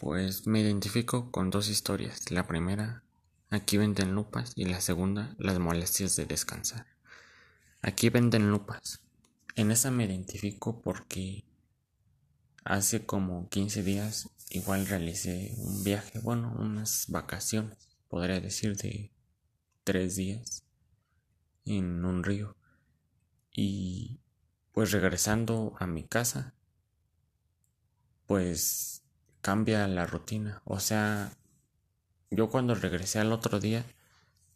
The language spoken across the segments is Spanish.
Pues me identifico con dos historias. La primera, aquí venden lupas y la segunda, las molestias de descansar. Aquí venden lupas. En esa me identifico porque hace como 15 días igual realicé un viaje, bueno, unas vacaciones, podría decir de tres días en un río. Y pues regresando a mi casa, pues cambia la rutina. O sea, yo cuando regresé al otro día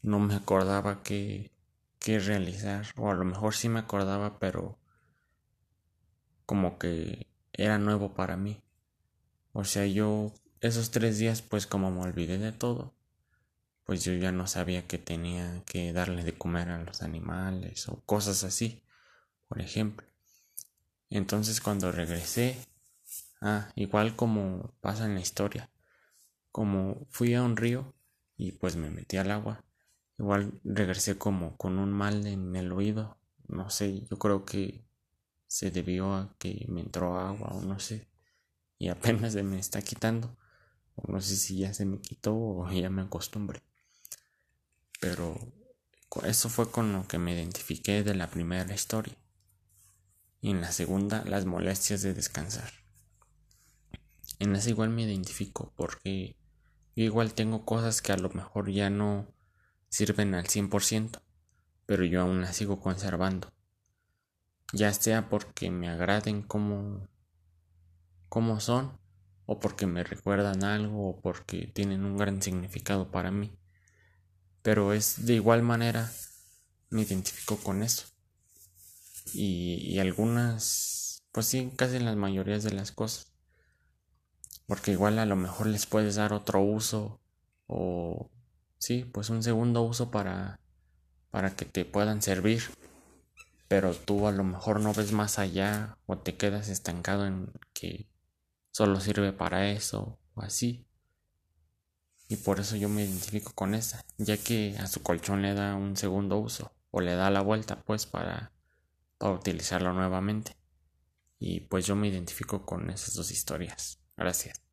no me acordaba qué, qué realizar. O a lo mejor sí me acordaba, pero como que era nuevo para mí. O sea, yo esos tres días pues como me olvidé de todo, pues yo ya no sabía que tenía que darle de comer a los animales o cosas así, por ejemplo. Entonces cuando regresé Ah, igual como pasa en la historia. Como fui a un río y pues me metí al agua. Igual regresé como con un mal en el oído. No sé, yo creo que se debió a que me entró agua o no sé. Y apenas se me está quitando. O no sé si ya se me quitó o ya me acostumbré. Pero eso fue con lo que me identifiqué de la primera historia. Y en la segunda, las molestias de descansar. En esa igual me identifico porque yo igual tengo cosas que a lo mejor ya no sirven al 100%, pero yo aún las sigo conservando. Ya sea porque me agraden como, como son, o porque me recuerdan algo, o porque tienen un gran significado para mí. Pero es de igual manera me identifico con eso. Y, y algunas, pues sí, casi en las mayorías de las cosas porque igual a lo mejor les puedes dar otro uso o sí, pues un segundo uso para para que te puedan servir. Pero tú a lo mejor no ves más allá o te quedas estancado en que solo sirve para eso o así. Y por eso yo me identifico con esa, ya que a su colchón le da un segundo uso o le da la vuelta pues para, para utilizarlo nuevamente. Y pues yo me identifico con esas dos historias. Gracias.